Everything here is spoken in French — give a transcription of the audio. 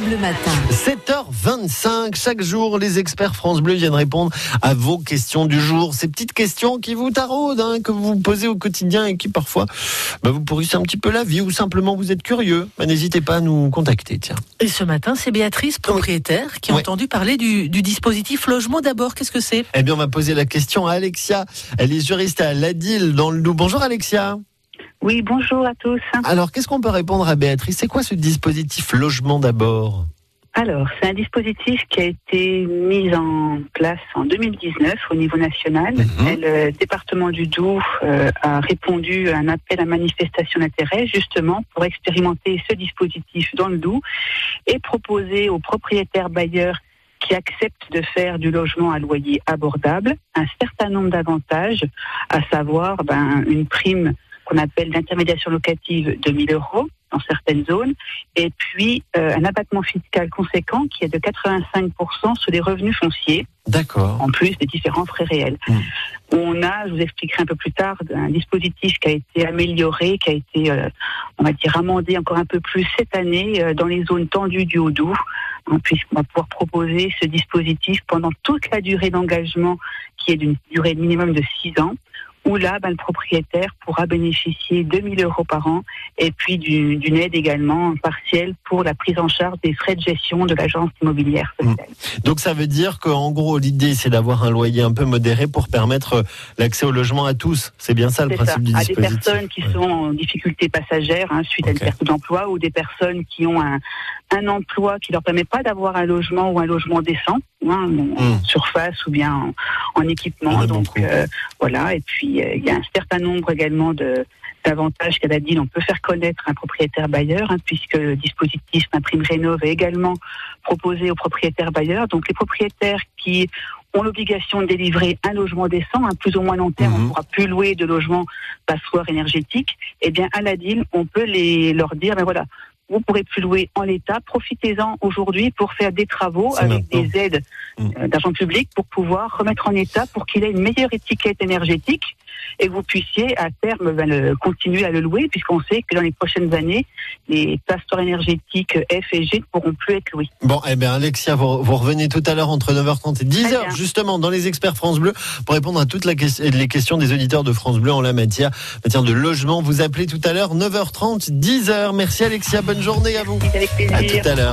Bleu Matin. 7h25, chaque jour, les experts France Bleu viennent répondre à vos questions du jour. Ces petites questions qui vous taraudent, hein, que vous posez au quotidien et qui parfois bah, vous pourrissent un petit peu la vie ou simplement vous êtes curieux. Bah, N'hésitez pas à nous contacter. Tiens. Et ce matin, c'est Béatrice, propriétaire, qui a Oui. entendu parler du, du dispositif logement d'abord. Qu'est-ce que c'est? Eh bien, on va poser la question à Alexia. Elle est juriste à Ladil dans le Loup. Bonjour Alexia. Oui, bonjour à tous. Alors, qu'est-ce qu'on peut répondre à Béatrice? C'est quoi ce dispositif logement d'abord? Alors, c'est un dispositif qui a été mis en place en 2019 au niveau national. Mhm. Et le département du Doubs euh, a répondu à un appel à manifestation d'intérêt justement pour expérimenter ce dispositif dans le Doubs et proposer aux propriétaires bailleurs qui acceptent de faire du logement à loyer abordable un certain nombre d'avantages, à savoir ben, une prime qu'on appelle d'intermédiation locative de 1000 euros dans certaines zones, et puis euh, un abattement fiscal conséquent qui est de 85% sur les revenus fonciers, D'accord. en plus des différents frais réels. Mm. On a, je vous expliquerai un peu plus tard, un dispositif qui a été amélioré, qui a été, euh, on va dire, amendé encore un peu plus cette année euh, dans les zones tendues du Haut-Doubs, hein, puisqu'on va pouvoir proposer ce dispositif pendant toute la durée d'engagement qui est d'une durée minimum de 6 ans où là, ben, le propriétaire pourra bénéficier de 2000 euros par an et puis du- d'une aide également partielle pour la prise en charge des frais de gestion de l'agence immobilière sociale. Donc ça veut dire qu'en gros l'idée c'est d'avoir un loyer un peu modéré pour permettre euh, l'accès au logement à tous. C'est bien ça le C'est ça, principe du à des dispositif. personnes qui Ouais. sont en difficulté passagère hein, suite à une perte d'emploi ou des personnes qui ont un, un emploi qui leur permet pas d'avoir un logement ou un logement décent, hein, en surface ou bien en, équipement. en a Donc euh, voilà, et puis euh, il y a un certain nombre également de d'avantages qu'elle a dit, on peut faire connaître un propriétaire bailleur, hein, puisque le dispositif Imprime Rénov est également proposé aux propriétaires bailleurs. Donc les propriétaires qui ont l'obligation de délivrer un logement décent, un plus ou moins long terme, on Mhm. ne pourra plus louer de logements passoires énergétiques, eh bien à la DIL, on peut les, leur dire, ben voilà, vous pourrez plus louer en l'état, profitez-en aujourd'hui pour faire des travaux avec maintenant. des aides Mhm. euh, d'argent public pour pouvoir remettre en état pour qu'il ait une meilleure étiquette énergétique et que vous puissiez à terme ben, le- continuer à le louer puisqu'on sait que dans les prochaines années, les passoires énergétiques F et G ne pourront plus être loués. Bon, eh bien Alexia, vous, vous revenez tout à l'heure entre 9h30 et 10h Très bien. justement dans les experts France Bleu pour répondre à toutes la les questions des auditeurs de France Bleu en la matière, matière de logement. Vous appelez tout à l'heure 9h30, 10h. Merci Alexia, bonne journée à vous. Avec À tout à l'heure.